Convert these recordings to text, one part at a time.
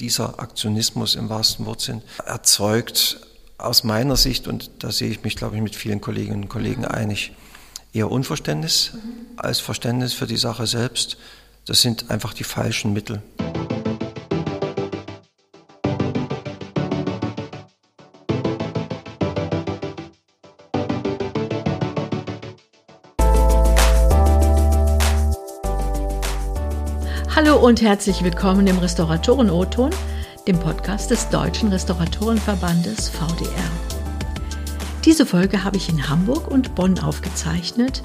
Dieser Aktionismus im wahrsten Wortsinn erzeugt aus meiner Sicht, und da sehe ich mich, glaube ich, mit vielen Kolleginnen und Kollegen einig, eher Unverständnis als Verständnis für die Sache selbst. Das sind einfach die falschen Mittel. Und herzlich willkommen im Restauratoren-O-Ton, dem Podcast des Deutschen Restauratorenverbandes VDR. Diese Folge habe ich in Hamburg und Bonn aufgezeichnet.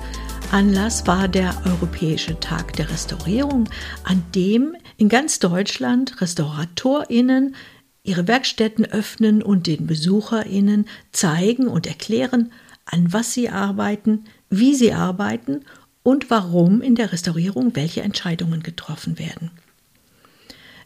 Anlass war der Europäische Tag der Restaurierung, an dem in ganz Deutschland RestauratorInnen ihre Werkstätten öffnen und den BesucherInnen zeigen und erklären, an was sie arbeiten, wie sie arbeiten und warum in der Restaurierung welche Entscheidungen getroffen werden.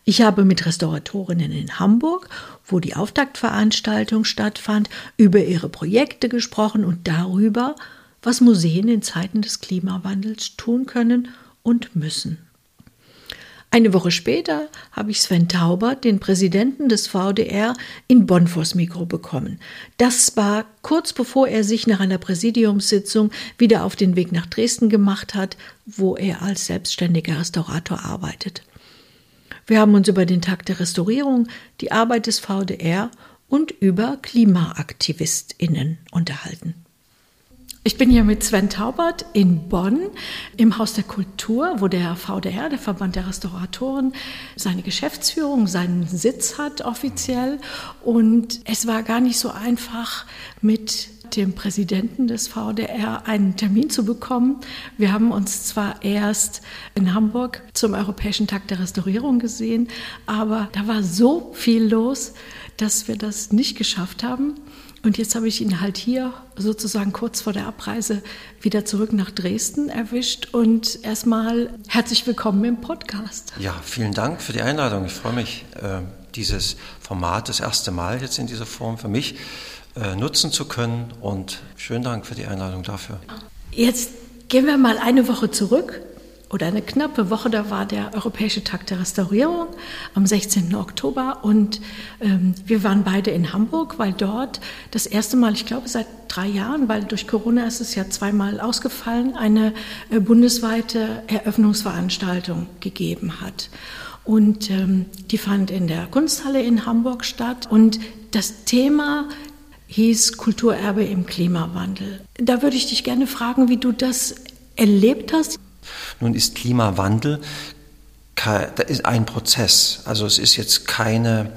Ich habe mit Restauratorinnen in Hamburg, wo die Auftaktveranstaltung stattfand, über ihre Projekte gesprochen und darüber, was Museen in Zeiten des Klimawandels tun können und müssen. Eine Woche später habe ich Sven Taubert, den Präsidenten des VDR, in Bonn vors Mikro bekommen. Das war kurz bevor er sich nach einer Präsidiumssitzung wieder auf den Weg nach Dresden gemacht hat, wo er als selbstständiger Restaurator arbeitet. Wir haben uns über den Tag der Restaurierung, die Arbeit des VDR und über KlimaaktivistInnen unterhalten. Ich bin hier mit Sven Taubert in Bonn im Haus der Kultur, wo der VDR, der Verband der Restauratoren, seine Geschäftsführung, seinen Sitz hat offiziell. Und es war gar nicht so einfach, mit dem Präsidenten des VDR einen Termin zu bekommen. Wir haben uns zwar erst in Hamburg zum Europäischen Tag der Restaurierung gesehen, aber da war so viel los, dass wir das nicht geschafft haben. Und jetzt habe ich ihn halt hier sozusagen kurz vor der Abreise wieder zurück nach Dresden erwischt. Und erstmal herzlich willkommen im Podcast. Ja, vielen Dank für die Einladung. Ich freue mich, äh, dieses Format das erste Mal jetzt in dieser Form für mich äh, nutzen zu können. Und schönen Dank für die Einladung dafür. Jetzt gehen wir mal eine Woche zurück oder eine knappe Woche, da war der Europäische Tag der Restaurierung am 16. Oktober und ähm, wir waren beide in Hamburg, weil dort das erste Mal, ich glaube seit drei Jahren, weil durch Corona ist es ja zweimal ausgefallen, eine äh, bundesweite Eröffnungsveranstaltung gegeben hat. Und ähm, die fand in der Kunsthalle in Hamburg statt und das Thema hieß Kulturerbe im Klimawandel. Da würde ich dich gerne fragen, wie du das erlebt hast. Nun ist Klimawandel ein Prozess. Also es ist jetzt keine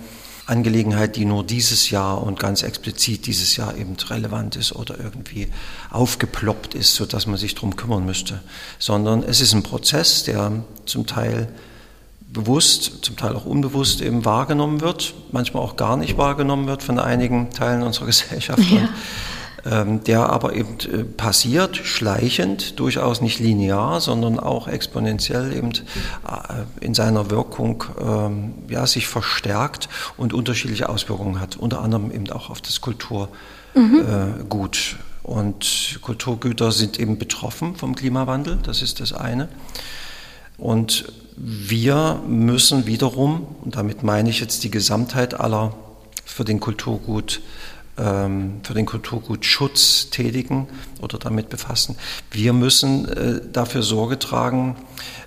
Angelegenheit, die nur dieses Jahr und ganz explizit dieses Jahr eben relevant ist oder irgendwie aufgeploppt ist, sodass man sich darum kümmern müsste, sondern es ist ein Prozess, der zum Teil bewusst, zum Teil auch unbewusst eben wahrgenommen wird, manchmal auch gar nicht wahrgenommen wird von einigen Teilen unserer Gesellschaft. Ja. Ähm, der aber eben äh, passiert, schleichend, durchaus nicht linear, sondern auch exponentiell eben äh, in seiner Wirkung ähm, ja, sich verstärkt und unterschiedliche Auswirkungen hat, unter anderem eben auch auf das Kulturgut. Mhm. Und Kulturgüter sind eben betroffen vom Klimawandel, das ist das eine. Und wir müssen wiederum, und damit meine ich jetzt die Gesamtheit aller für den Kulturgut für den Kulturgutschutz tätigen oder damit befassen. Wir müssen äh, dafür Sorge tragen,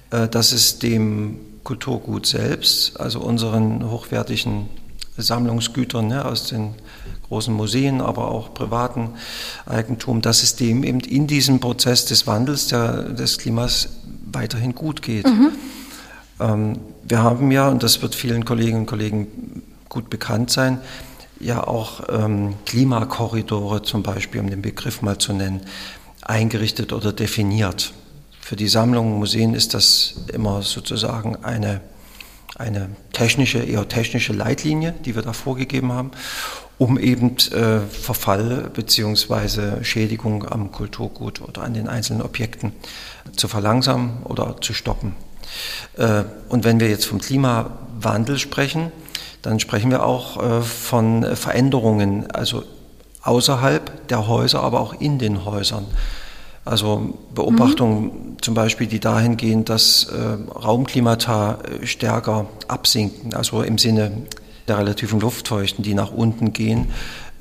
äh, dass es dem Kulturgut selbst, also unseren hochwertigen Sammlungsgütern ne, aus den großen Museen, aber auch privaten Eigentum, dass es dem eben in diesem Prozess des Wandels der, des Klimas weiterhin gut geht. Mhm. Ähm, wir haben ja, und das wird vielen Kolleginnen und Kollegen gut bekannt sein, ja auch ähm, Klimakorridore zum Beispiel, um den Begriff mal zu nennen, eingerichtet oder definiert. Für die Sammlungen Museen ist das immer sozusagen eine, eine technische, eher technische Leitlinie, die wir da vorgegeben haben, um eben äh, Verfall bzw. Schädigung am Kulturgut oder an den einzelnen Objekten zu verlangsamen oder zu stoppen. Äh, und wenn wir jetzt vom Klimawandel sprechen, dann sprechen wir auch äh, von Veränderungen, also außerhalb der Häuser, aber auch in den Häusern. Also Beobachtungen mhm. zum Beispiel, die dahin gehen, dass äh, Raumklimata äh, stärker absinken, also im Sinne der relativen Luftfeuchten, die nach unten gehen,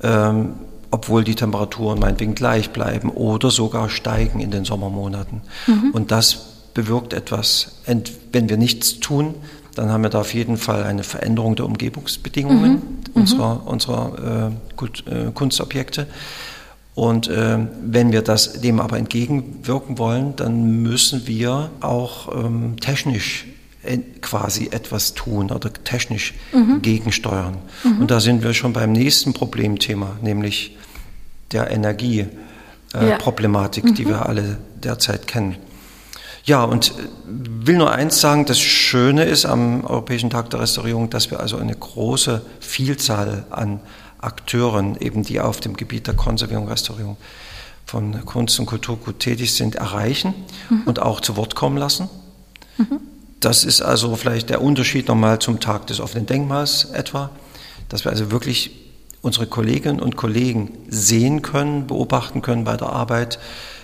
ähm, obwohl die Temperaturen meinetwegen gleich bleiben oder sogar steigen in den Sommermonaten. Mhm. Und das bewirkt etwas. Wenn wir nichts tun, dann haben wir da auf jeden Fall eine Veränderung der Umgebungsbedingungen mhm. unserer, mhm. unserer äh, Kunstobjekte. Und äh, wenn wir das dem aber entgegenwirken wollen, dann müssen wir auch ähm, technisch quasi etwas tun oder technisch mhm. gegensteuern. Mhm. Und da sind wir schon beim nächsten Problemthema, nämlich der Energieproblematik, äh, ja. die mhm. wir alle derzeit kennen. Ja, und äh, will nur eins sagen, das Schöne ist am Europäischen Tag der Restaurierung, dass wir also eine große Vielzahl an Akteuren, eben die auf dem Gebiet der Konservierung Restaurierung von Kunst und Kulturgut tätig sind, erreichen mhm. und auch zu Wort kommen lassen. Mhm. Das ist also vielleicht der Unterschied nochmal zum Tag des offenen Denkmals etwa, dass wir also wirklich unsere Kolleginnen und Kollegen sehen können, beobachten können bei der Arbeit,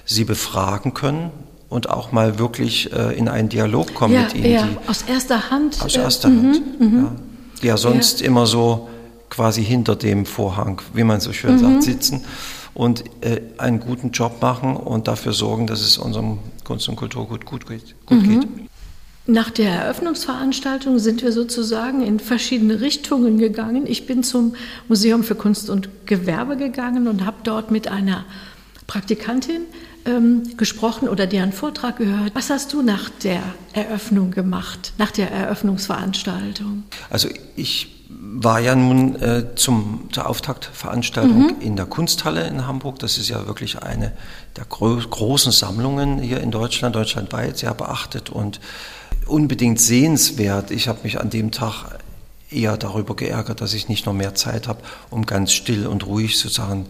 sie befragen können und auch mal wirklich äh, in einen Dialog kommen ja, mit ihnen. Ja, aus erster Hand. Aus erster äh, Hand. Mhm, ja. Die ja sonst ja. immer so quasi hinter dem Vorhang, wie man so schön mhm. sagt, sitzen und äh, einen guten Job machen und dafür sorgen, dass es unserem Kunst- und Kulturgut gut geht. Gut mhm. geht. Nach der Eröffnungsveranstaltung sind wir sozusagen in verschiedene Richtungen gegangen. Ich bin zum Museum für Kunst und Gewerbe gegangen und habe dort mit einer Praktikantin ähm, gesprochen oder deren Vortrag gehört. Was hast du nach der Eröffnung gemacht, nach der Eröffnungsveranstaltung? Also ich war ja nun äh, zum, zur Auftaktveranstaltung mhm. in der Kunsthalle in Hamburg. Das ist ja wirklich eine der gro großen Sammlungen hier in Deutschland, deutschlandweit, sehr beachtet und unbedingt sehenswert. Ich habe mich an dem Tag eher darüber geärgert, dass ich nicht noch mehr Zeit habe, um ganz still und ruhig sozusagen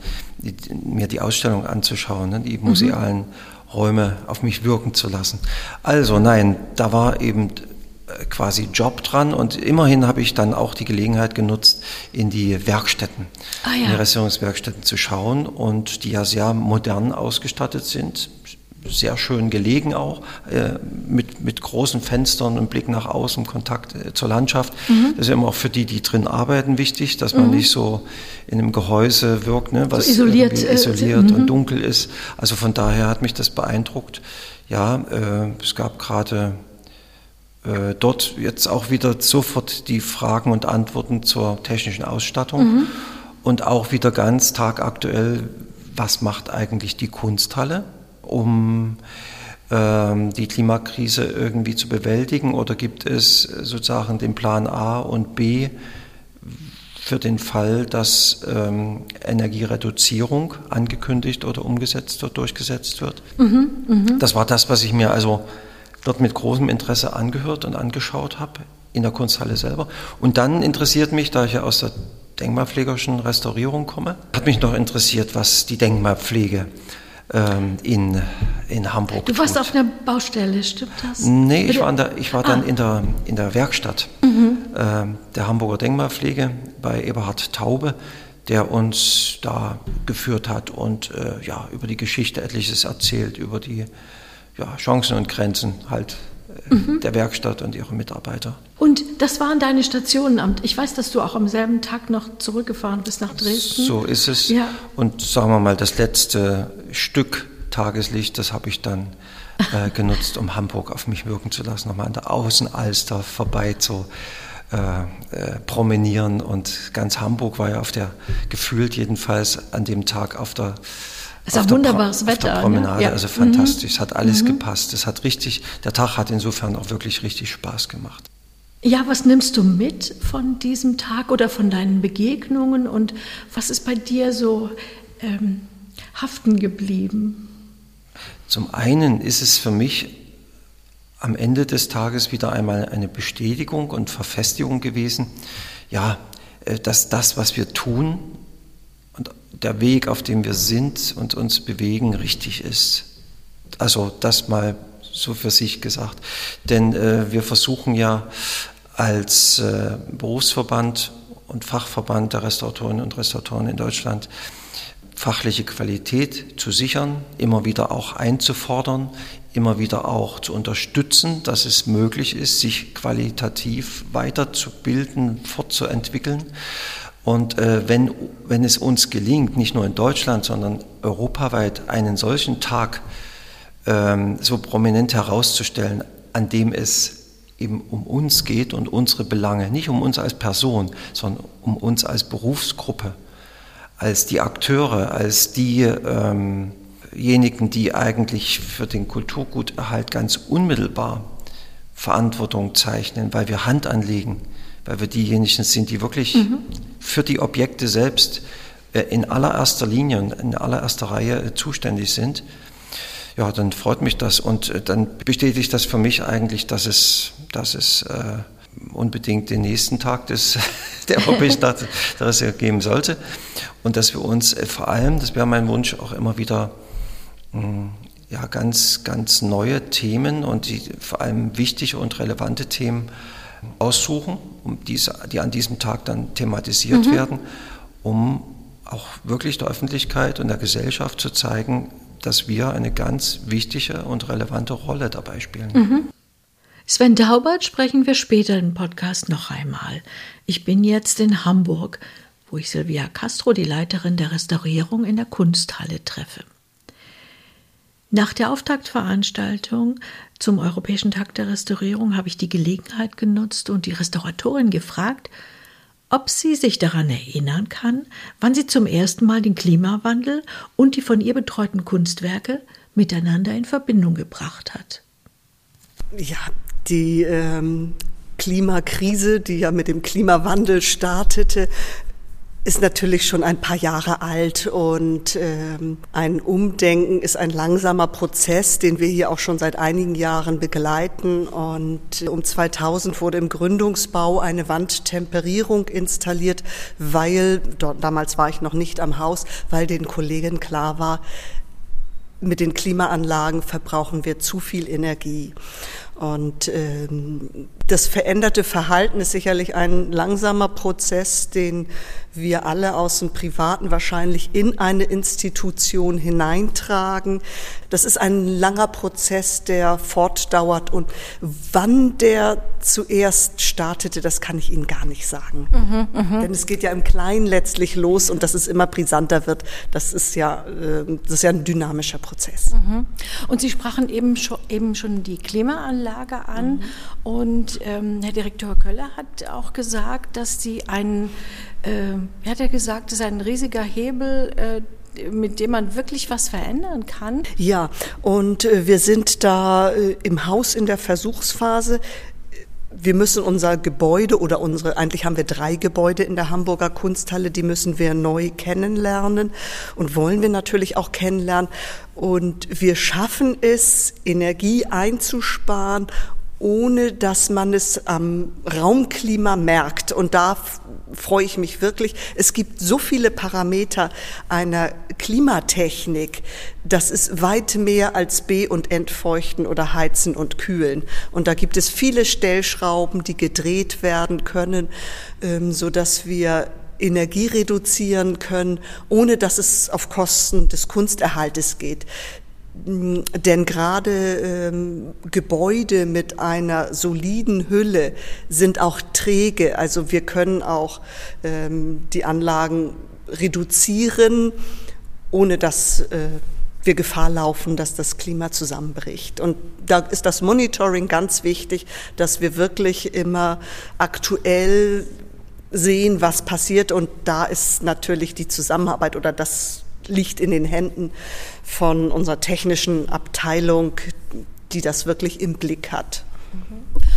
mir die Ausstellung anzuschauen, ne, die mhm. musealen. Räume auf mich wirken zu lassen. Also nein, da war eben äh, quasi Job dran und immerhin habe ich dann auch die Gelegenheit genutzt, in die Werkstätten, ah, ja. in die Restaurierungswerkstätten zu schauen und die ja sehr modern ausgestattet sind, sehr schön gelegen auch, äh, mit, mit großen Fenstern und Blick nach außen, Kontakt äh, zur Landschaft. Mhm. Das ist immer auch für die, die drin arbeiten, wichtig, dass man mhm. nicht so in einem Gehäuse wirkt, ne, was so isoliert, äh, isoliert mhm. und dunkel ist. Also von daher hat mich das beeindruckt. Ja, äh, es gab gerade äh, dort jetzt auch wieder sofort die Fragen und Antworten zur technischen Ausstattung mhm. und auch wieder ganz tagaktuell, was macht eigentlich die Kunsthalle? Um ähm, die Klimakrise irgendwie zu bewältigen? Oder gibt es sozusagen den Plan A und B für den Fall, dass ähm, Energiereduzierung angekündigt oder umgesetzt oder durchgesetzt wird? Mhm, mh. Das war das, was ich mir also dort mit großem Interesse angehört und angeschaut habe in der Kunsthalle selber. Und dann interessiert mich, da ich ja aus der denkmalpflegerischen Restaurierung komme, hat mich noch interessiert, was die Denkmalpflege ähm, in, in Hamburg. Du warst tut. auf einer Baustelle, stimmt das? Nee, ich war, der, ich war dann ah. in, der, in der Werkstatt mhm. ähm, der Hamburger Denkmalpflege bei Eberhard Taube, der uns da geführt hat und äh, ja, über die Geschichte etliches erzählt, über die ja, Chancen und Grenzen halt mhm. der Werkstatt und ihre Mitarbeiter. Und das waren deine Stationen. Ich weiß, dass du auch am selben Tag noch zurückgefahren bist nach Dresden. So ist es. Ja. Und sagen wir mal, das letzte Stück Tageslicht, das habe ich dann äh, genutzt, um Hamburg auf mich wirken zu lassen, nochmal an der Außenalster vorbei zu äh, äh, promenieren. Und ganz Hamburg war ja auf der, gefühlt jedenfalls an dem Tag auf der es ein wunderbares Wetter. Auf der Promenade, ne? ja. also fantastisch. Mhm. Es hat alles mhm. gepasst. Es hat richtig, der Tag hat insofern auch wirklich richtig Spaß gemacht. Ja, was nimmst du mit von diesem Tag oder von deinen Begegnungen und was ist bei dir so ähm, haften geblieben? Zum einen ist es für mich am Ende des Tages wieder einmal eine Bestätigung und Verfestigung gewesen, ja, äh, dass das, was wir tun, der Weg, auf dem wir sind und uns bewegen, richtig ist. Also das mal so für sich gesagt. Denn äh, wir versuchen ja als äh, Berufsverband und Fachverband der Restauratorinnen und Restauratoren in Deutschland fachliche Qualität zu sichern, immer wieder auch einzufordern, immer wieder auch zu unterstützen, dass es möglich ist, sich qualitativ weiterzubilden, fortzuentwickeln. Und äh, wenn, wenn es uns gelingt, nicht nur in Deutschland, sondern europaweit einen solchen Tag ähm, so prominent herauszustellen, an dem es eben um uns geht und unsere Belange, nicht um uns als Person, sondern um uns als Berufsgruppe, als die Akteure, als diejenigen, ähm die eigentlich für den Kulturguterhalt ganz unmittelbar Verantwortung zeichnen, weil wir Hand anlegen, weil wir diejenigen sind, die wirklich mhm. Für die Objekte selbst äh, in allererster Linie und in allererster Reihe äh, zuständig sind. Ja, dann freut mich das und äh, dann bestätigt das für mich eigentlich, dass es, dass es äh, unbedingt den nächsten Tag des, der Europäischen Tag der Reserve geben sollte. Und dass wir uns äh, vor allem, das wäre mein Wunsch, auch immer wieder mh, hm, ja, ganz, ganz neue Themen und die vor allem wichtige und relevante Themen aussuchen, um diese, die an diesem Tag dann thematisiert mhm. werden, um auch wirklich der Öffentlichkeit und der Gesellschaft zu zeigen, dass wir eine ganz wichtige und relevante Rolle dabei spielen. Mhm. Sven Daubert sprechen wir später im Podcast noch einmal. Ich bin jetzt in Hamburg, wo ich Silvia Castro, die Leiterin der Restaurierung in der Kunsthalle, treffe. Nach der Auftaktveranstaltung zum Europäischen Tag der Restaurierung habe ich die Gelegenheit genutzt und die Restauratorin gefragt, ob sie sich daran erinnern kann, wann sie zum ersten Mal den Klimawandel und die von ihr betreuten Kunstwerke miteinander in Verbindung gebracht hat. Ja, die ähm, Klimakrise, die ja mit dem Klimawandel startete, ist natürlich schon ein paar Jahre alt und ähm, ein Umdenken ist ein langsamer Prozess, den wir hier auch schon seit einigen Jahren begleiten. Und um 2000 wurde im Gründungsbau eine Wandtemperierung installiert, weil, dort, damals war ich noch nicht am Haus, weil den Kollegen klar war, mit den Klimaanlagen verbrauchen wir zu viel Energie. Und ähm, das veränderte Verhalten ist sicherlich ein langsamer Prozess, den wir alle aus dem Privaten wahrscheinlich in eine Institution hineintragen. Das ist ein langer Prozess, der fortdauert und wann der zuerst startete, das kann ich Ihnen gar nicht sagen. Mhm, mh. Denn es geht ja im Kleinen letztlich los und dass es immer brisanter wird, das ist ja, äh, das ist ja ein dynamischer Prozess. Mhm. Und Sie sprachen eben schon, eben schon die Klimaanlage an mhm. und ähm, Herr Direktor Köller hat auch gesagt, dass Sie einen äh, er hat ja gesagt, es ist ein riesiger Hebel, äh, mit dem man wirklich was verändern kann. Ja, und äh, wir sind da äh, im Haus in der Versuchsphase. Wir müssen unser Gebäude oder unsere, eigentlich haben wir drei Gebäude in der Hamburger Kunsthalle, die müssen wir neu kennenlernen und wollen wir natürlich auch kennenlernen. Und wir schaffen es, Energie einzusparen ohne dass man es am Raumklima merkt. Und da freue ich mich wirklich. Es gibt so viele Parameter einer Klimatechnik. Das ist weit mehr als B- und Entfeuchten oder Heizen und Kühlen. Und da gibt es viele Stellschrauben, die gedreht werden können, ähm, so dass wir Energie reduzieren können, ohne dass es auf Kosten des Kunsterhaltes geht. Denn gerade ähm, Gebäude mit einer soliden Hülle sind auch träge. Also wir können auch ähm, die Anlagen reduzieren, ohne dass äh, wir Gefahr laufen, dass das Klima zusammenbricht. Und da ist das Monitoring ganz wichtig, dass wir wirklich immer aktuell sehen, was passiert. Und da ist natürlich die Zusammenarbeit oder das liegt in den Händen von unserer technischen Abteilung, die das wirklich im Blick hat.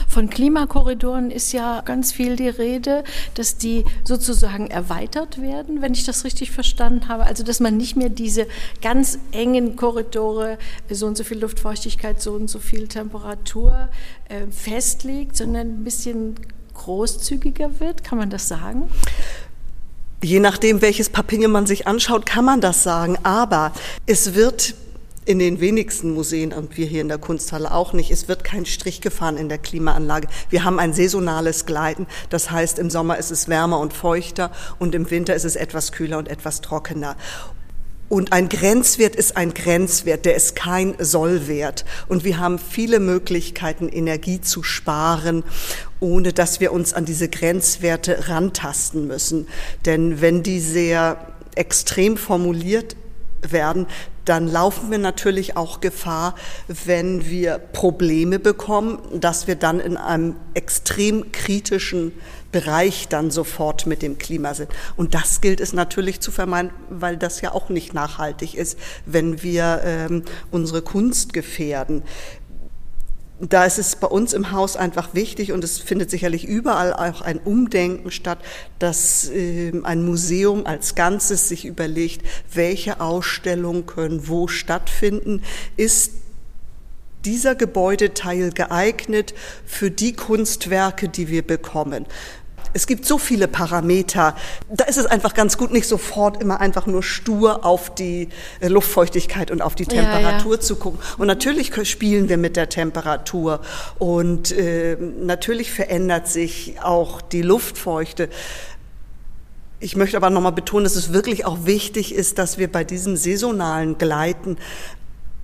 Von Klimakorridoren ist ja ganz viel die Rede, dass die sozusagen erweitert werden, wenn ich das richtig verstanden habe. Also dass man nicht mehr diese ganz engen Korridore, so und so viel Luftfeuchtigkeit, so und so viel Temperatur äh, festlegt, sondern ein bisschen großzügiger wird. Kann man das sagen? Je nachdem, welches Papinge man sich anschaut, kann man das sagen. Aber es wird in den wenigsten Museen und wir hier in der Kunsthalle auch nicht. Es wird kein Strich gefahren in der Klimaanlage. Wir haben ein saisonales Gleiten. Das heißt, im Sommer ist es wärmer und feuchter und im Winter ist es etwas kühler und etwas trockener. Und ein Grenzwert ist ein Grenzwert, der ist kein Sollwert. Und wir haben viele Möglichkeiten, Energie zu sparen, ohne dass wir uns an diese Grenzwerte rantasten müssen. Denn wenn die sehr extrem formuliert werden, dann laufen wir natürlich auch Gefahr, wenn wir Probleme bekommen, dass wir dann in einem extrem kritischen Bereich dann sofort mit dem Klima sind. Und das gilt es natürlich zu vermeiden, weil das ja auch nicht nachhaltig ist, wenn wir ähm, unsere Kunst gefährden da ist es bei uns im Haus einfach wichtig und es findet sicherlich überall auch ein Umdenken statt, dass äh, ein Museum als Ganzes sich überlegt, welche Ausstellungen können wo stattfinden. Ist dieser Gebäudeteil geeignet für die Kunstwerke, die wir bekommen? Es gibt so viele Parameter. Da ist es einfach ganz gut, nicht sofort immer einfach nur stur auf die äh, Luftfeuchtigkeit und auf die Temperatur ja, ja. zu gucken. Und natürlich spielen wir mit der Temperatur und äh, natürlich verändert sich auch die Luftfeuchte. Ich möchte aber nochmal betonen, dass es wirklich auch wichtig ist, dass wir bei diesem saisonalen Gleiten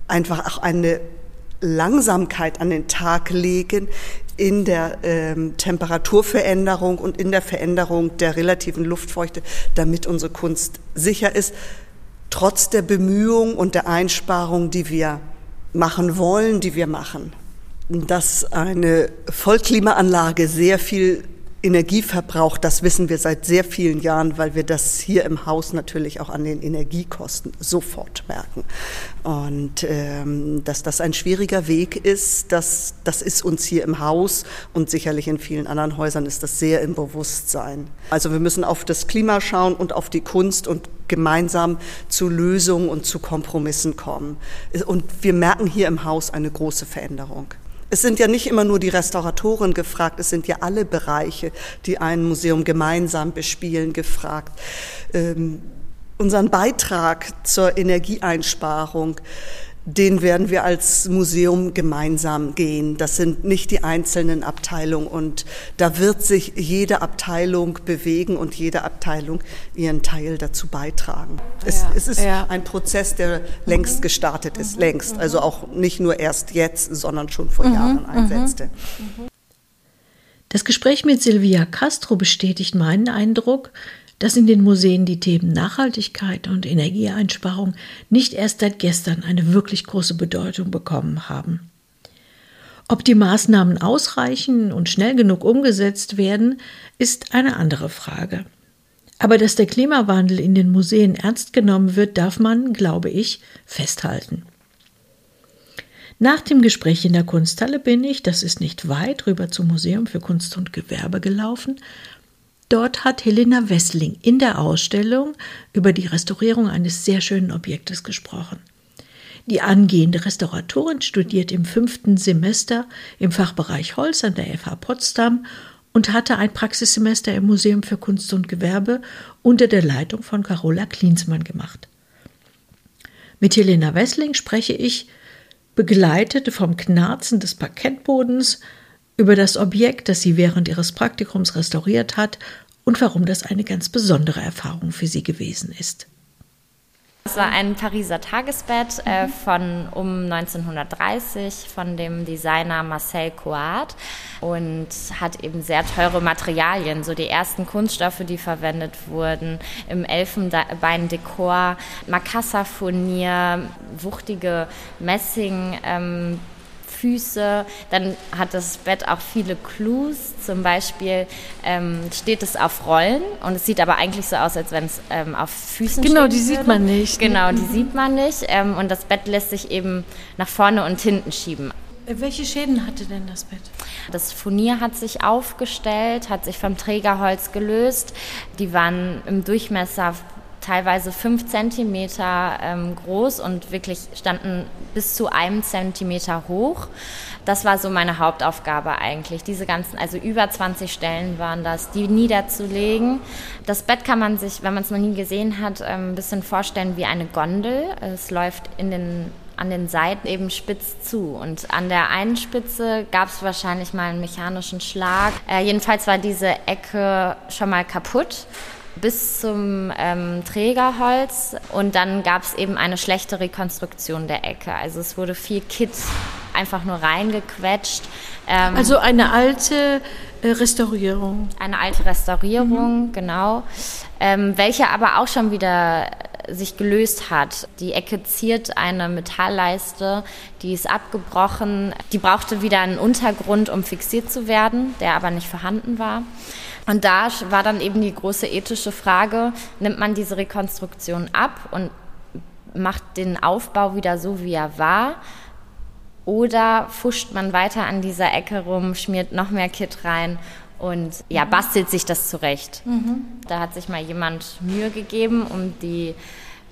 einfach auch eine Langsamkeit an den Tag legen, in der ähm, Temperaturveränderung und in der Veränderung der relativen Luftfeuchte, damit unsere Kunst sicher ist, trotz der Bemühungen und der Einsparungen, die wir machen wollen, die wir machen. Dass eine Vollklimaanlage sehr viel Energie verbraucht, das wissen wir seit sehr vielen Jahren, weil wir das hier im Haus natürlich auch an den Energiekosten sofort merken. Und ähm, dass das ein schwieriger Weg ist, das, das ist uns hier im Haus und sicherlich in vielen anderen Häusern ist das sehr im Bewusstsein. Also wir müssen auf das Klima schauen und auf die Kunst und gemeinsam zu Lösungen und zu Kompromissen kommen. Und wir merken hier im Haus eine große Veränderung. Es sind ja nicht immer nur die Restauratoren gefragt, es sind ja alle Bereiche, die ein Museum gemeinsam bespielen, gefragt. Ähm, unseren Beitrag zur Energieeinsparung den werden wir als Museum gemeinsam gehen. Das sind nicht die einzelnen Abteilungen und da wird sich jede Abteilung bewegen und jede Abteilung ihren Teil dazu beitragen. Ja, es, es, ist ja. ein Prozess, der längst mhm. gestartet ist, mhm. längst. Also auch nicht nur erst jetzt, sondern schon vor mhm. Jahren einsetzte. Das Gespräch mit Silvia Castro bestätigt meinen Eindruck, dass in den Museen die Themen Nachhaltigkeit und Energieeinsparung nicht erst seit gestern eine wirklich große Bedeutung bekommen haben. Ob die Maßnahmen ausreichen und schnell genug umgesetzt werden, ist eine andere Frage. Aber dass der Klimawandel in den Museen ernst genommen wird, darf man, glaube ich, festhalten. Nach dem Gespräch in der Kunsthalle bin ich, das ist nicht weit, rüber zum Museum für Kunst und Gewerbe gelaufen Dort hat Helena Wessling in der Ausstellung über die Restaurierung eines sehr schönen Objektes gesprochen. Die angehende Restauratorin studiert im fünften Semester im Fachbereich Holz an der FH Potsdam und hatte ein Praxissemester im Museum für Kunst und Gewerbe unter der Leitung von Carola Klinsmann gemacht. Mit Helena Wessling spreche ich, begleitet vom Knarzen des Parkettbodens, über das Objekt, das sie während ihres Praktikums restauriert hat und warum das eine ganz besondere Erfahrung für sie gewesen ist. Es war ein Pariser Tagesbett äh, von um 1930 von dem Designer Marcel Coat und hat eben sehr teure Materialien, so die ersten Kunststoffe, die verwendet wurden, im Elfenbeindekor, Makassafurnier, wuchtige Messing. Ähm, Füße. Dann hat das Bett auch viele Clues. Zum Beispiel ähm, steht es auf Rollen und es sieht aber eigentlich so aus, als wenn es ähm, auf Füßen steht. Genau, die sieht man nicht. Genau, die sieht man nicht. Ähm, und das Bett lässt sich eben nach vorne und hinten schieben. Welche Schäden hatte denn das Bett? Das Furnier hat sich aufgestellt, hat sich vom Trägerholz gelöst. Die waren im Durchmesser teilweise fünf Zentimeter ähm, groß und wirklich standen bis zu einem Zentimeter hoch. Das war so meine Hauptaufgabe eigentlich, diese ganzen, also über 20 Stellen waren das, die niederzulegen. Das Bett kann man sich, wenn man es noch nie gesehen hat, ähm, ein bisschen vorstellen wie eine Gondel. Es läuft in den an den Seiten eben spitz zu. Und an der einen Spitze gab es wahrscheinlich mal einen mechanischen Schlag. Äh, jedenfalls war diese Ecke schon mal kaputt bis zum ähm, Trägerholz und dann gab es eben eine schlechte Rekonstruktion der Ecke. Also es wurde viel Kit einfach nur reingequetscht. Ähm, also eine alte äh, Restaurierung. Eine alte Restaurierung, mhm. genau. Ähm, welche aber auch schon wieder sich gelöst hat. Die Ecke ziert eine Metallleiste, die ist abgebrochen. Die brauchte wieder einen Untergrund, um fixiert zu werden, der aber nicht vorhanden war. Und da war dann eben die große ethische Frage, nimmt man diese Rekonstruktion ab und macht den Aufbau wieder so, wie er war? Oder fuscht man weiter an dieser Ecke rum, schmiert noch mehr Kit rein und ja, bastelt sich das zurecht. Mhm. Da hat sich mal jemand Mühe gegeben, um die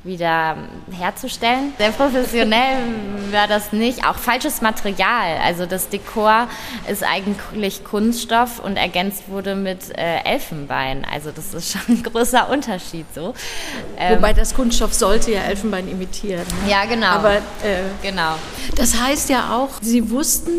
wieder herzustellen. Sehr professionell war das nicht. Auch falsches Material. Also das Dekor ist eigentlich Kunststoff und ergänzt wurde mit äh, Elfenbein. Also das ist schon ein großer Unterschied so. Ähm, Wobei das Kunststoff sollte ja Elfenbein imitieren. Ne? Ja, genau. Aber äh, genau. Das heißt ja auch, Sie wussten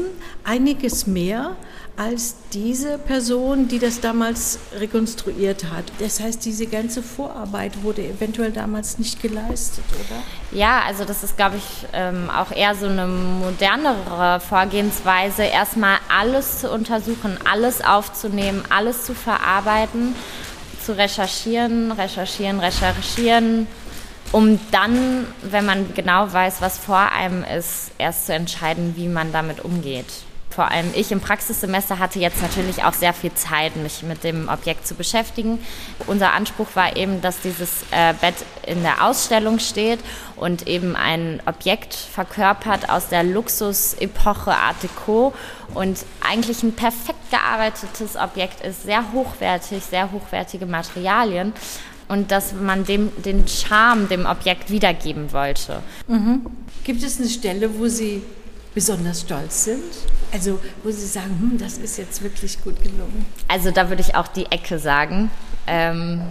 einiges mehr als diese Person, die das damals rekonstruiert hat. Das heißt, diese ganze Vorarbeit wurde eventuell damals nicht geleistet, oder? Ja, also das ist, glaube ich, ähm, auch eher so eine modernere Vorgehensweise, erstmal alles zu untersuchen, alles aufzunehmen, alles zu verarbeiten, zu recherchieren, recherchieren, recherchieren, um dann, wenn man genau weiß, was vor einem ist, erst zu entscheiden, wie man damit umgeht vor allem ich im Praxissemester hatte jetzt natürlich auch sehr viel Zeit, mich mit dem Objekt zu beschäftigen. Unser Anspruch war eben, dass dieses äh, Bett in der Ausstellung steht und eben ein Objekt verkörpert aus der Luxusepoche Art Deco und eigentlich ein perfekt gearbeitetes Objekt ist, sehr hochwertig, sehr hochwertige Materialien und dass man dem den Charme dem Objekt wiedergeben wollte. Mhm. Gibt es eine Stelle, wo Sie besonders stolz sind? Also, wo Sie sagen, hm, das ist jetzt wirklich gut gelungen. Also, da würde ich auch die Ecke sagen. Ähm,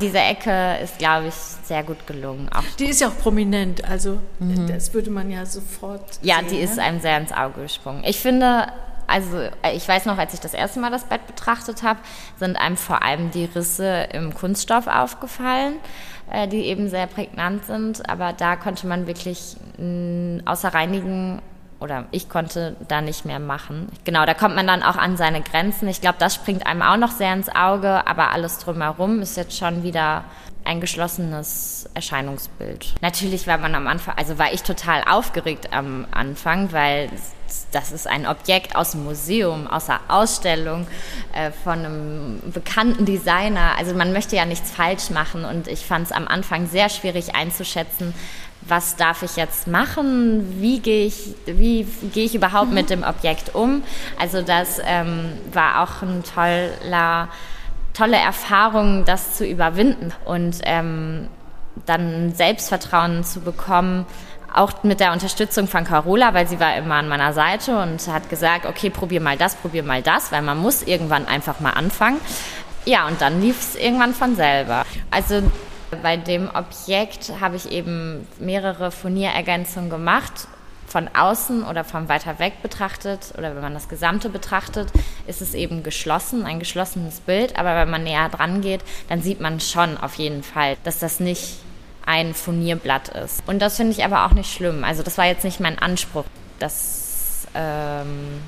diese Ecke ist, glaube ich, sehr gut gelungen. Auch die ist ja auch prominent, also mhm. das würde man ja sofort. Ja, sehen, die ne? ist einem sehr ins Auge gesprungen. Ich finde, also äh, ich weiß noch, als ich das erste Mal das Bett betrachtet habe, sind einem vor allem die Risse im Kunststoff aufgefallen, äh, die eben sehr prägnant sind. Aber da konnte man wirklich außer reinigen oder ich konnte da nicht mehr machen. Genau, da kommt man dann auch an seine Grenzen. Ich glaube, das springt einem auch noch sehr ins Auge, aber alles drumherum ist jetzt schon wieder ein geschlossenes Erscheinungsbild. Natürlich war man am Anfang, also war ich total aufgeregt am Anfang, weil das ist ein Objekt aus dem Museum, aus der Ausstellung äh, von einem bekannten Designer. Also man möchte ja nichts falsch machen und ich fand es am Anfang sehr schwierig einzuschätzen, was darf ich jetzt machen, wie gehe ich, wie gehe ich überhaupt mhm. mit dem Objekt um. Also das ähm, war auch ein toller, tolle Erfahrung, das zu überwinden und ähm, dann Selbstvertrauen zu bekommen, auch mit der Unterstützung von Carola, weil sie war immer an meiner Seite und hat gesagt, okay, probier mal das, probier mal das, weil man muss irgendwann einfach mal anfangen. Ja, und dann lief es irgendwann von selber. Also bei dem Objekt habe ich eben mehrere Furnierergänzungen gemacht. Von außen oder von weiter weg betrachtet oder wenn man das Gesamte betrachtet, ist es eben geschlossen, ein geschlossenes Bild. Aber wenn man näher dran geht, dann sieht man schon auf jeden Fall, dass das nicht ein Furnierblatt ist. Und das finde ich aber auch nicht schlimm. Also das war jetzt nicht mein Anspruch. Das ähm,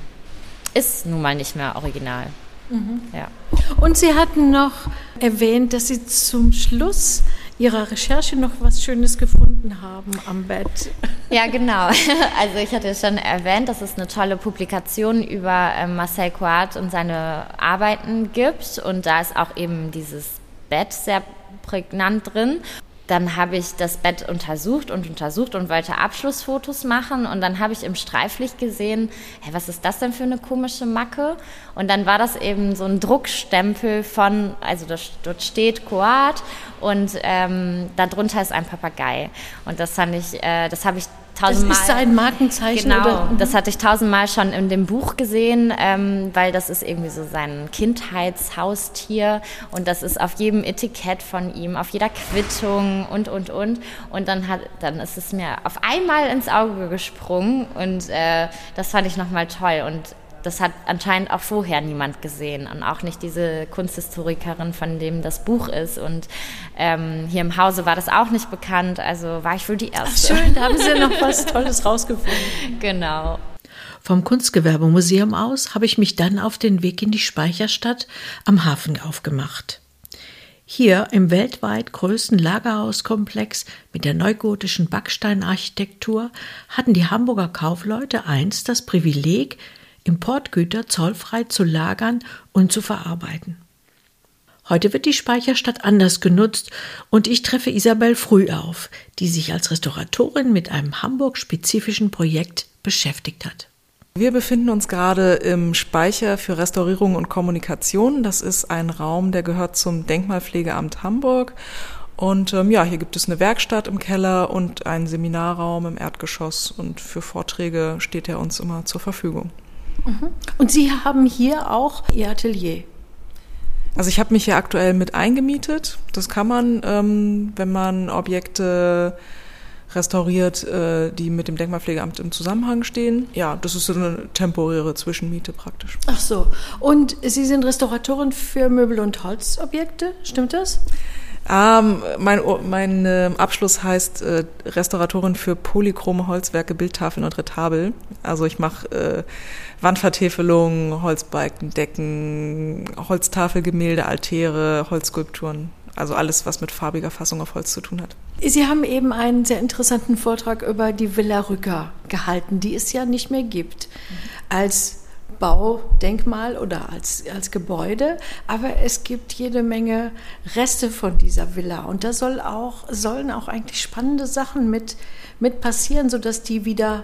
ist nun mal nicht mehr original. Mhm. Ja. Und Sie hatten noch erwähnt, dass Sie zum Schluss Ihrer Recherche noch was Schönes gefunden haben am Bett. Ja, genau. Also ich hatte schon erwähnt, dass es eine tolle Publikation über ähm, Marcel Coat und seine Arbeiten gibt. Und da ist auch eben dieses Bett sehr prägnant drin dann habe ich das Bett untersucht und untersucht und wollte Abschlussfotos machen. Und dann habe ich im Streiflicht gesehen, hey, was ist das denn für eine komische Macke? Und dann war das eben so ein Druckstempel von, also das, dort steht Coat und ähm, darunter ist ein Papagei. Und das fand ich, äh, das habe ich tausendmal. Das ist sein Markenzeichen. Genau, oder? das hatte ich tausendmal schon in dem Buch gesehen, ähm, weil das ist irgendwie so sein Kindheitshaustier und das ist auf jedem Etikett von ihm, auf jeder Quittung und und und und dann hat, dann ist es mir auf einmal ins Auge gesprungen und äh, das fand ich nochmal toll und das hat anscheinend auch vorher niemand gesehen und auch nicht diese Kunsthistorikerin, von dem das Buch ist. Und ähm, hier im Hause war das auch nicht bekannt, also war ich wohl die Erste. Ach, schön, da haben Sie ja noch was Tolles rausgefunden. Genau. Vom Kunstgewerbemuseum aus habe ich mich dann auf den Weg in die Speicherstadt am Hafen aufgemacht. Hier im weltweit größten Lagerhauskomplex mit der neugotischen Backsteinarchitektur hatten die Hamburger Kaufleute einst das Privileg, Importgüter zollfrei zu lagern und zu verarbeiten. Heute wird die Speicherstadt anders genutzt und ich treffe Isabel Früh auf, die sich als Restauratorin mit einem Hamburg-spezifischen Projekt beschäftigt hat. Wir befinden uns gerade im Speicher für Restaurierung und Kommunikation. Das ist ein Raum, der gehört zum Denkmalpflegeamt Hamburg. Und ähm, ja, hier gibt es eine Werkstatt im Keller und einen Seminarraum im Erdgeschoss. Und für Vorträge steht er uns immer zur Verfügung. Und Sie haben hier auch Ihr Atelier. Also ich habe mich hier aktuell mit eingemietet. Das kann man, ähm, wenn man Objekte restauriert, äh, die mit dem Denkmalpflegeamt im Zusammenhang stehen. Ja, das ist so eine temporäre Zwischenmiete praktisch. Ach so. Und Sie sind Restauratorin für Möbel- und Holzobjekte, stimmt das? Ähm, mein mein äh, Abschluss heißt äh, Restauratorin für polychrome Holzwerke, Bildtafeln und Retabel. Also ich mache äh, Wandvertäfelungen, Holzbalken, Decken, Holztafelgemälde, Altäre, Holzskulpturen. Also alles, was mit farbiger Fassung auf Holz zu tun hat. Sie haben eben einen sehr interessanten Vortrag über die Villa Rücker gehalten, die es ja nicht mehr gibt. Als Baudenkmal oder als, als Gebäude, aber es gibt jede Menge Reste von dieser Villa und da soll auch, sollen auch eigentlich spannende Sachen mit, mit passieren, sodass die wieder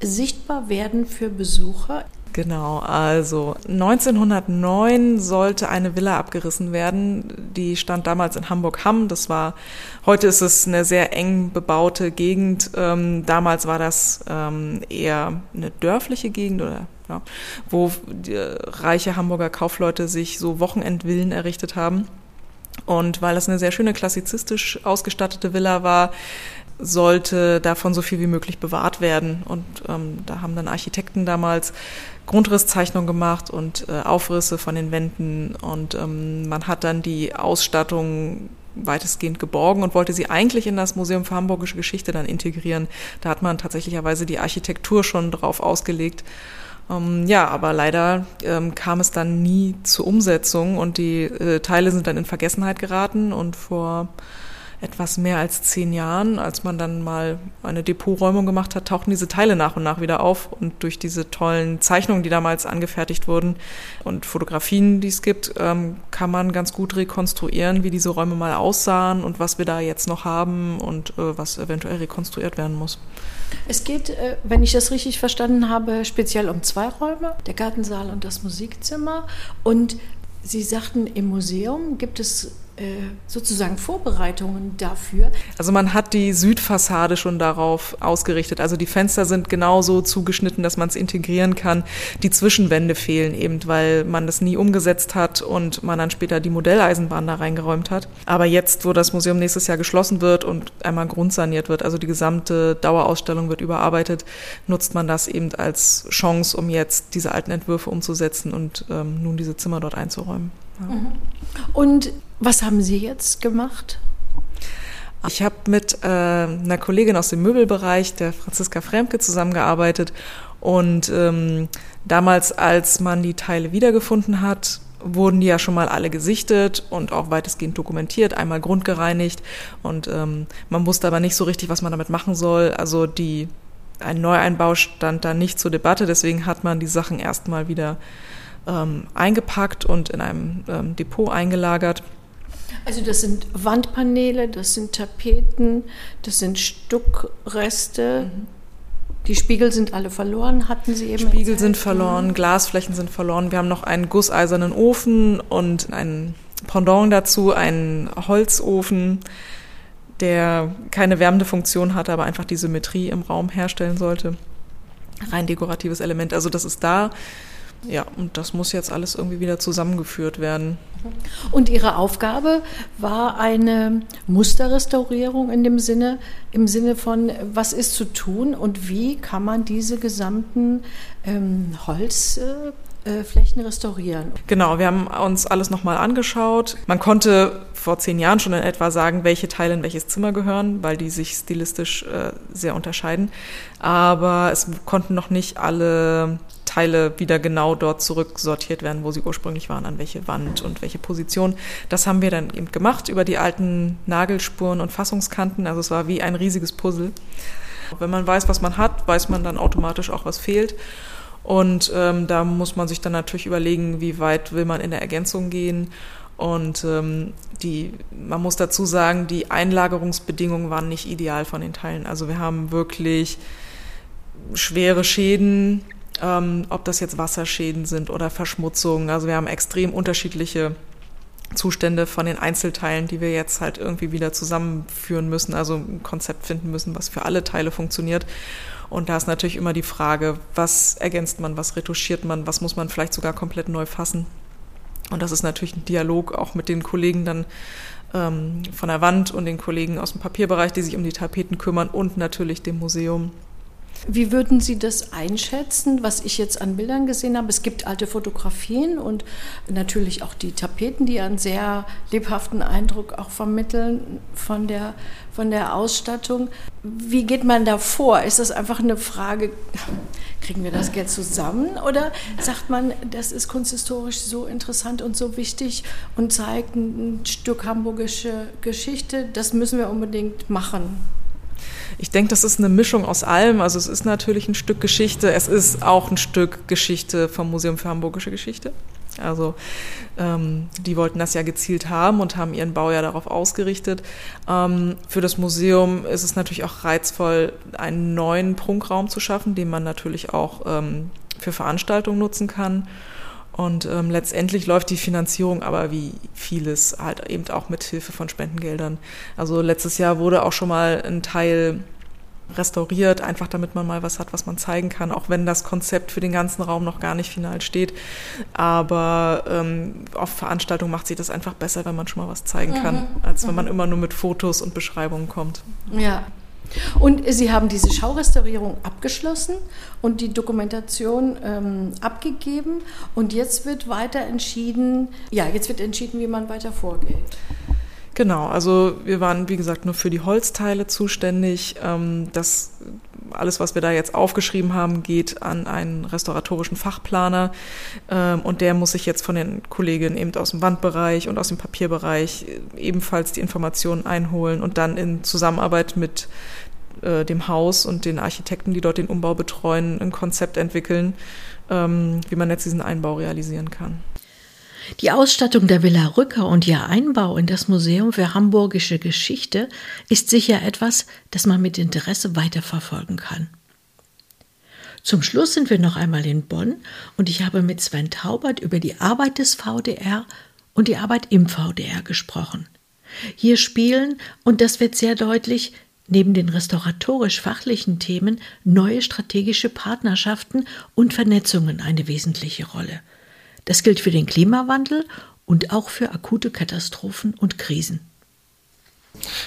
sichtbar werden für Besucher. Genau, also 1909 sollte eine Villa abgerissen werden. Die stand damals in Hamburg-Hamm. Das war, heute ist es eine sehr eng bebaute Gegend. Ähm, damals war das ähm, eher eine dörfliche Gegend oder ja, wo reiche Hamburger Kaufleute sich so Wochenendvillen errichtet haben. Und weil das eine sehr schöne klassizistisch ausgestattete Villa war, sollte davon so viel wie möglich bewahrt werden. Und ähm, da haben dann Architekten damals Grundrisszeichnungen gemacht und äh, Aufrisse von den Wänden. Und ähm, man hat dann die Ausstattung weitestgehend geborgen und wollte sie eigentlich in das Museum für Hamburgische Geschichte dann integrieren. Da hat man tatsächlicherweise die Architektur schon drauf ausgelegt. Ähm, ja, aber leider ähm, kam es dann nie zur Umsetzung und die äh, Teile sind dann in Vergessenheit geraten und vor etwas mehr als zehn Jahren, als man dann mal eine Depoträumung gemacht hat, tauchten diese Teile nach und nach wieder auf. Und durch diese tollen Zeichnungen, die damals angefertigt wurden und Fotografien, die es gibt, ähm, kann man ganz gut rekonstruieren, wie diese Räume mal aussahen und was wir da jetzt noch haben und äh, was eventuell rekonstruiert werden muss. Es geht, äh, wenn ich das richtig verstanden habe, speziell um zwei Räume, der Gartensaal und das Musikzimmer. Und Sie sagten, im Museum gibt es sozusagen Vorbereitungen dafür? Also man hat die Südfassade schon darauf ausgerichtet. Also die Fenster sind genauso zugeschnitten, dass man es integrieren kann. Die Zwischenwände fehlen eben, weil man das nie umgesetzt hat und man dann später die Modelleisenbahn da reingeräumt hat. Aber jetzt, wo das Museum nächstes Jahr geschlossen wird und einmal grundsaniert wird, also die gesamte Dauerausstellung wird überarbeitet, nutzt man das eben als Chance, um jetzt diese alten Entwürfe umzusetzen und ähm, nun diese Zimmer dort einzuräumen. Mhm. Und was haben Sie jetzt gemacht? Ich habe mit äh, einer Kollegin aus dem Möbelbereich, der Franziska Fremke, zusammengearbeitet. Und ähm, damals, als man die Teile wiedergefunden hat, wurden die ja schon mal alle gesichtet und auch weitestgehend dokumentiert, einmal grundgereinigt. Und ähm, man wusste aber nicht so richtig, was man damit machen soll. Also die, ein Neueinbau stand da nicht zur Debatte, deswegen hat man die Sachen erstmal wieder ähm, eingepackt und in einem ähm, Depot eingelagert. Also das sind Wandpaneele, das sind Tapeten, das sind Stuckreste. Mhm. Die Spiegel sind alle verloren, hatten Sie eben. Spiegel erzählt. sind verloren, Glasflächen sind verloren. Wir haben noch einen gusseisernen Ofen und einen Pendant dazu, einen Holzofen, der keine wärmende Funktion hatte, aber einfach die Symmetrie im Raum herstellen sollte. Rein dekoratives Element. Also das ist da. Ja, und das muss jetzt alles irgendwie wieder zusammengeführt werden. Und Ihre Aufgabe war eine Musterrestaurierung in dem Sinne, im Sinne von, was ist zu tun und wie kann man diese gesamten ähm, Holz, äh, äh, Flächen restaurieren. Genau, wir haben uns alles nochmal angeschaut. Man konnte vor zehn Jahren schon in etwa sagen, welche Teile in welches Zimmer gehören, weil die sich stilistisch äh, sehr unterscheiden. Aber es konnten noch nicht alle Teile wieder genau dort zurücksortiert werden, wo sie ursprünglich waren, an welche Wand und welche Position. Das haben wir dann eben gemacht über die alten Nagelspuren und Fassungskanten. Also es war wie ein riesiges Puzzle. Wenn man weiß, was man hat, weiß man dann automatisch auch, was fehlt. Und ähm, da muss man sich dann natürlich überlegen, wie weit will man in der Ergänzung gehen. Und ähm, die, man muss dazu sagen, die Einlagerungsbedingungen waren nicht ideal von den Teilen. Also wir haben wirklich schwere Schäden, ähm, ob das jetzt Wasserschäden sind oder Verschmutzungen. Also wir haben extrem unterschiedliche Zustände von den Einzelteilen, die wir jetzt halt irgendwie wieder zusammenführen müssen, also ein Konzept finden müssen, was für alle Teile funktioniert. Und da ist natürlich immer die Frage, was ergänzt man, was retuschiert man, was muss man vielleicht sogar komplett neu fassen. Und das ist natürlich ein Dialog auch mit den Kollegen dann ähm, von der Wand und den Kollegen aus dem Papierbereich, die sich um die Tapeten kümmern und natürlich dem Museum. Wie würden Sie das einschätzen, was ich jetzt an Bildern gesehen habe? Es gibt alte Fotografien und natürlich auch die Tapeten, die einen sehr lebhaften Eindruck auch vermitteln von der, von der Ausstattung. Wie geht man da vor? Ist das einfach eine Frage, kriegen wir das Geld zusammen? Oder sagt man, das ist kunsthistorisch so interessant und so wichtig und zeigt ein Stück hamburgische Geschichte, das müssen wir unbedingt machen? Ich denke, das ist eine Mischung aus allem. Also es ist natürlich ein Stück Geschichte, es ist auch ein Stück Geschichte vom Museum für Hamburgische Geschichte. Also ähm, die wollten das ja gezielt haben und haben ihren Bau ja darauf ausgerichtet. Ähm, für das Museum ist es natürlich auch reizvoll, einen neuen Prunkraum zu schaffen, den man natürlich auch ähm, für Veranstaltungen nutzen kann. Und ähm, letztendlich läuft die Finanzierung aber wie vieles halt eben auch mit Hilfe von Spendengeldern. Also letztes Jahr wurde auch schon mal ein Teil restauriert, einfach damit man mal was hat, was man zeigen kann, auch wenn das Konzept für den ganzen Raum noch gar nicht final steht. Aber ähm, auf Veranstaltungen macht sich das einfach besser, wenn man schon mal was zeigen kann, mhm. als wenn mhm. man immer nur mit Fotos und Beschreibungen kommt. Ja, und Sie haben diese Schaurestaurierung abgeschlossen und die Dokumentation ähm, abgegeben. Und jetzt wird weiter entschieden, ja, jetzt wird entschieden, wie man weiter vorgeht. Genau, also wir waren, wie gesagt, nur für die Holzteile zuständig. Ähm, das alles, was wir da jetzt aufgeschrieben haben, geht an einen restauratorischen Fachplaner ähm, und der muss sich jetzt von den Kolleginnen eben aus dem Wandbereich und aus dem Papierbereich ebenfalls die Informationen einholen und dann in Zusammenarbeit mit äh, dem Haus und den Architekten, die dort den Umbau betreuen, ein Konzept entwickeln, ähm, wie man jetzt diesen Einbau realisieren kann. Die Ausstattung der Villa Rücker und ihr Einbau in das Museum für Hamburgische Geschichte ist sicher etwas, das man mit Interesse weiterverfolgen kann. Zum Schluss sind wir noch einmal in Bonn und ich habe mit Sven Taubert über die Arbeit des VDR und die Arbeit im VDR gesprochen. Hier spielen, und das wird sehr deutlich, neben den restauratorisch-fachlichen Themen neue strategische Partnerschaften und Vernetzungen eine wesentliche Rolle. Das gilt für den Klimawandel und auch für akute Katastrophen und Krisen.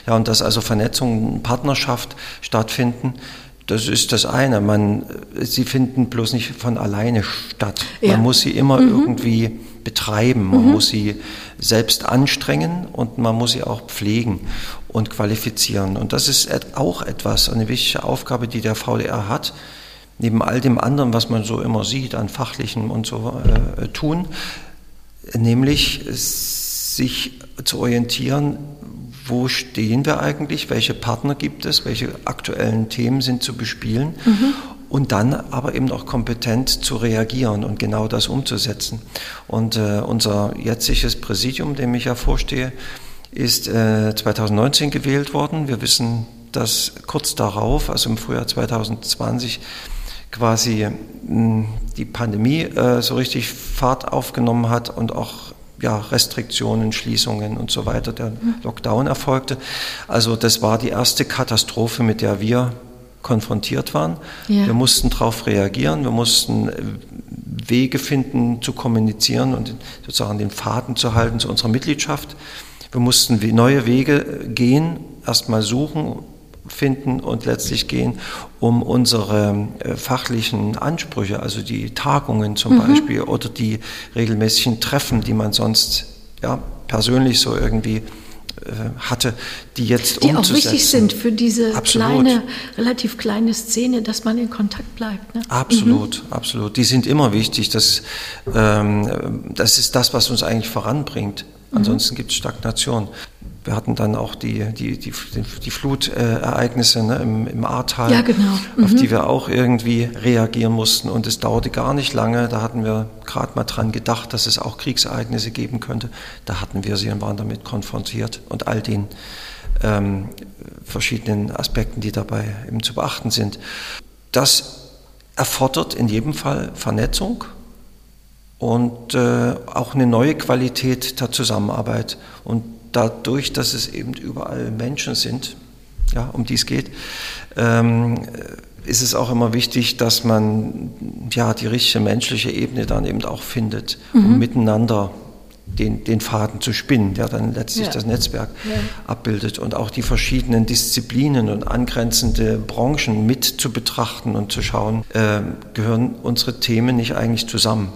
Ja, und dass also Vernetzung, Partnerschaft stattfinden, das ist das eine. Man, sie finden bloß nicht von alleine statt. Ja. Man muss sie immer mhm. irgendwie betreiben. Man mhm. muss sie selbst anstrengen und man muss sie auch pflegen und qualifizieren. Und das ist auch etwas, eine wichtige Aufgabe, die der VDR hat, neben all dem anderen, was man so immer sieht an fachlichen und so äh, tun, nämlich sich zu orientieren, wo stehen wir eigentlich, welche Partner gibt es, welche aktuellen Themen sind zu bespielen mhm. und dann aber eben auch kompetent zu reagieren und genau das umzusetzen. Und äh, unser jetziges Präsidium, dem ich ja vorstehe, ist äh, 2019 gewählt worden. Wir wissen, dass kurz darauf, also im Frühjahr 2020, quasi mh, die Pandemie äh, so richtig Fahrt aufgenommen hat und auch ja, Restriktionen, Schließungen und so weiter, der Lockdown erfolgte. Also das war die erste Katastrophe, mit der wir konfrontiert waren. Ja. Wir mussten darauf reagieren, wir mussten Wege finden zu kommunizieren und sozusagen den Faden zu halten zu unserer Mitgliedschaft. Wir mussten neue Wege gehen, erstmal suchen, finden und letztlich gehen, um unsere äh, fachlichen Ansprüche, also die Tagungen zum mhm. Beispiel oder die regelmäßigen Treffen, die man sonst ja, persönlich so irgendwie äh, hatte, die jetzt die auch wichtig sind für diese kleine, relativ kleine Szene, dass man in Kontakt bleibt. Ne? Absolut, mhm. absolut. Die sind immer wichtig. Das, ähm, das ist das, was uns eigentlich voranbringt. Mhm. Ansonsten gibt es Stagnation. Wir hatten dann auch die, die, die, die Flutereignisse ne, im, im Ahrtal, ja, genau. mhm. auf die wir auch irgendwie reagieren mussten. Und es dauerte gar nicht lange. Da hatten wir gerade mal dran gedacht, dass es auch Kriegsereignisse geben könnte. Da hatten wir sie und waren damit konfrontiert und all den ähm, verschiedenen Aspekten, die dabei eben zu beachten sind. Das erfordert in jedem Fall Vernetzung und äh, auch eine neue Qualität der Zusammenarbeit. Und dadurch, dass es eben überall Menschen sind, ja, um die es geht, ähm, ist es auch immer wichtig, dass man ja die richtige menschliche Ebene dann eben auch findet, mhm. um miteinander den, den Faden zu spinnen, der dann letztlich ja. das Netzwerk ja. abbildet und auch die verschiedenen Disziplinen und angrenzende Branchen mit zu betrachten und zu schauen, äh, gehören unsere Themen nicht eigentlich zusammen.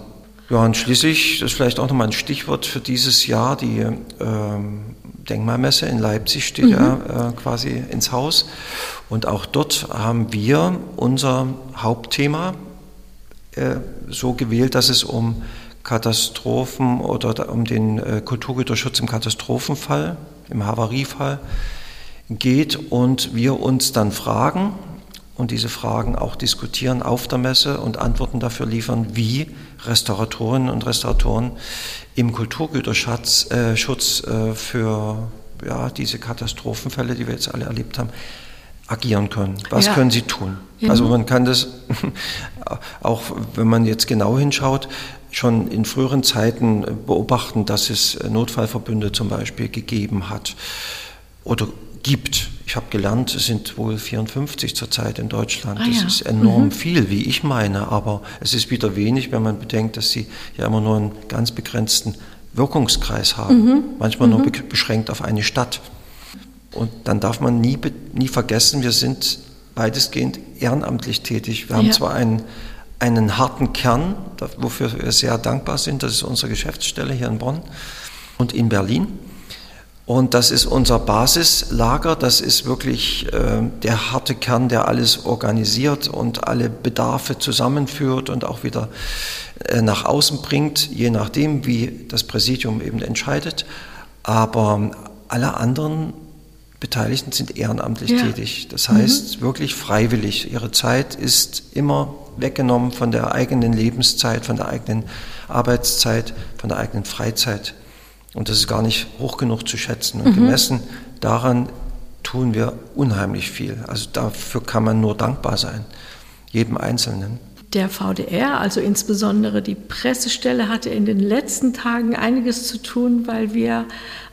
Ja, und schließlich, das ist vielleicht auch nochmal ein Stichwort für dieses Jahr, die ähm, Denkmalmesse in Leipzig steht mhm. ja äh, quasi ins Haus. Und auch dort haben wir unser Hauptthema äh, so gewählt, dass es um Katastrophen oder um den äh, Kulturgüterschutz im Katastrophenfall, im Havariefall geht und wir uns dann fragen, und diese Fragen auch diskutieren auf der Messe und Antworten dafür liefern, wie Restauratorinnen und Restauratoren im Kulturgüterschutz äh, Schutz, äh, für ja, diese Katastrophenfälle, die wir jetzt alle erlebt haben, agieren können. Was ja. können sie tun? Mhm. Also man kann das, auch wenn man jetzt genau hinschaut, schon in früheren Zeiten beobachten, dass es Notfallverbünde zum Beispiel gegeben hat oder gibt. Ich habe gelernt, es sind wohl 54 zurzeit in Deutschland. Ah, das ja. ist enorm mhm. viel, wie ich meine, aber es ist wieder wenig, wenn man bedenkt, dass sie ja immer nur einen ganz begrenzten Wirkungskreis haben, mhm. manchmal mhm. nur be beschränkt auf eine Stadt. Und dann darf man nie, nie vergessen, wir sind weitestgehend ehrenamtlich tätig. Wir haben zwar einen, einen harten Kern, wofür wir sehr dankbar sind, das ist unsere Geschäftsstelle hier in Bonn und in Berlin. Und das ist unser Basislager, das ist wirklich äh, der harte Kern, der alles organisiert und alle Bedarfe zusammenführt und auch wieder äh, nach außen bringt, je nachdem, wie das Präsidium eben entscheidet. Aber alle anderen Beteiligten sind ehrenamtlich ja. tätig. Das heißt mhm. wirklich freiwillig. Ihre Zeit ist immer weggenommen von der eigenen Lebenszeit, von der eigenen Arbeitszeit, von der eigenen Freizeit. Und das ist gar nicht hoch genug zu schätzen. Und mhm. gemessen daran tun wir unheimlich viel. Also dafür kann man nur dankbar sein, jedem Einzelnen. Der VDR, also insbesondere die Pressestelle, hatte in den letzten Tagen einiges zu tun, weil wir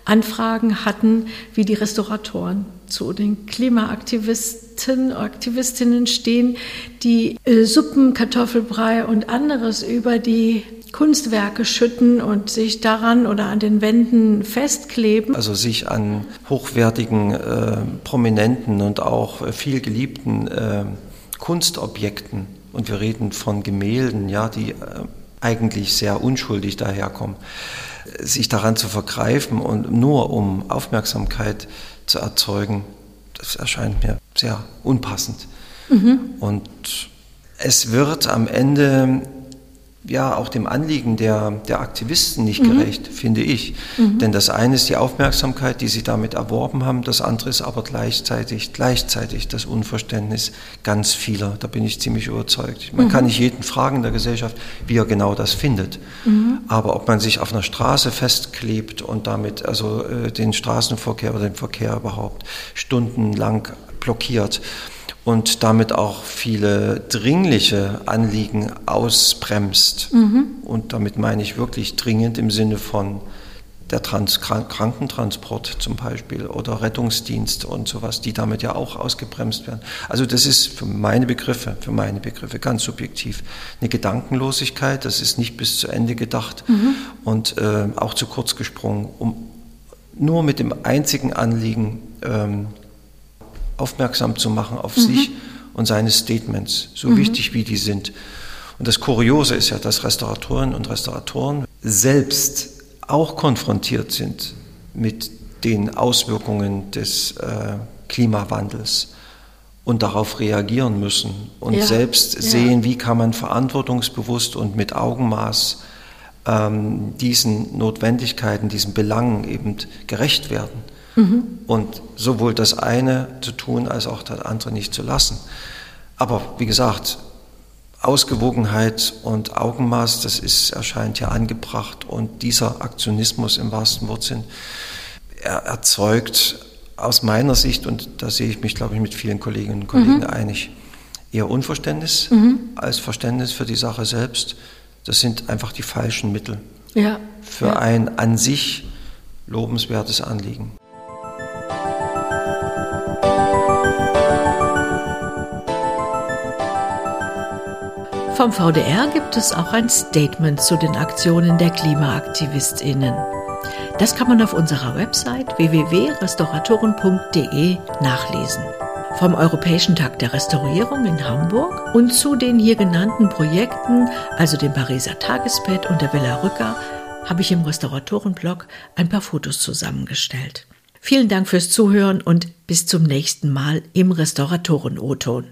Anfragen hatten, wie die Restauratoren zu den Klimaaktivisten, Aktivistinnen stehen, die äh, Suppen, Kartoffelbrei und anderes über die Kunstwerke schütten und sich daran oder an den Wänden festkleben. Also sich an hochwertigen, äh, prominenten und auch äh, viel geliebten äh, Kunstobjekten, und wir reden von Gemälden, ja, die äh, eigentlich sehr unschuldig daherkommen, sich daran zu vergreifen und nur um Aufmerksamkeit zu erzeugen, das erscheint mir sehr unpassend. Mhm. Und es wird am Ende ja auch dem Anliegen der, der Aktivisten nicht mhm. gerecht, finde ich. Mhm. Denn das eine ist die Aufmerksamkeit, die sie damit erworben haben, das andere ist aber gleichzeitig, gleichzeitig das Unverständnis ganz vieler. Da bin ich ziemlich überzeugt. Man mhm. kann nicht jeden fragen in der Gesellschaft, wie er genau das findet. Mhm. Aber ob man sich auf einer Straße festklebt und damit also äh, den Straßenverkehr oder den Verkehr überhaupt stundenlang blockiert, und damit auch viele dringliche Anliegen ausbremst. Mhm. Und damit meine ich wirklich dringend im Sinne von der Trans Krankentransport zum Beispiel oder Rettungsdienst und sowas, die damit ja auch ausgebremst werden. Also das ist für meine Begriffe, für meine Begriffe ganz subjektiv eine Gedankenlosigkeit. Das ist nicht bis zu Ende gedacht mhm. und äh, auch zu kurz gesprungen, um nur mit dem einzigen Anliegen ähm, aufmerksam zu machen auf mhm. sich und seine Statements, so mhm. wichtig wie die sind. Und das Kuriose ist ja, dass Restauratorinnen und Restauratoren selbst auch konfrontiert sind mit den Auswirkungen des äh, Klimawandels und darauf reagieren müssen und ja, selbst ja. sehen, wie kann man verantwortungsbewusst und mit Augenmaß ähm, diesen Notwendigkeiten, diesen Belangen eben gerecht werden. Mhm. Und sowohl das eine zu tun als auch das andere nicht zu lassen. Aber wie gesagt, Ausgewogenheit und Augenmaß, das ist, erscheint ja angebracht und dieser Aktionismus im wahrsten Wortsinn er erzeugt aus meiner Sicht, und da sehe ich mich, glaube ich, mit vielen Kolleginnen und Kollegen mhm. einig, eher Unverständnis mhm. als Verständnis für die Sache selbst. Das sind einfach die falschen Mittel ja. für ja. ein an sich lobenswertes Anliegen. Vom VDR gibt es auch ein Statement zu den Aktionen der KlimaaktivistInnen. Das kann man auf unserer Website www.restauratoren.de nachlesen. Vom Europäischen Tag der Restaurierung in Hamburg und zu den hier genannten Projekten, also dem Pariser Tagesbett und der Villa Rücker, habe ich im Restauratorenblog ein paar Fotos zusammengestellt. Vielen Dank fürs Zuhören und bis zum nächsten Mal im Restauratoren-O-Ton.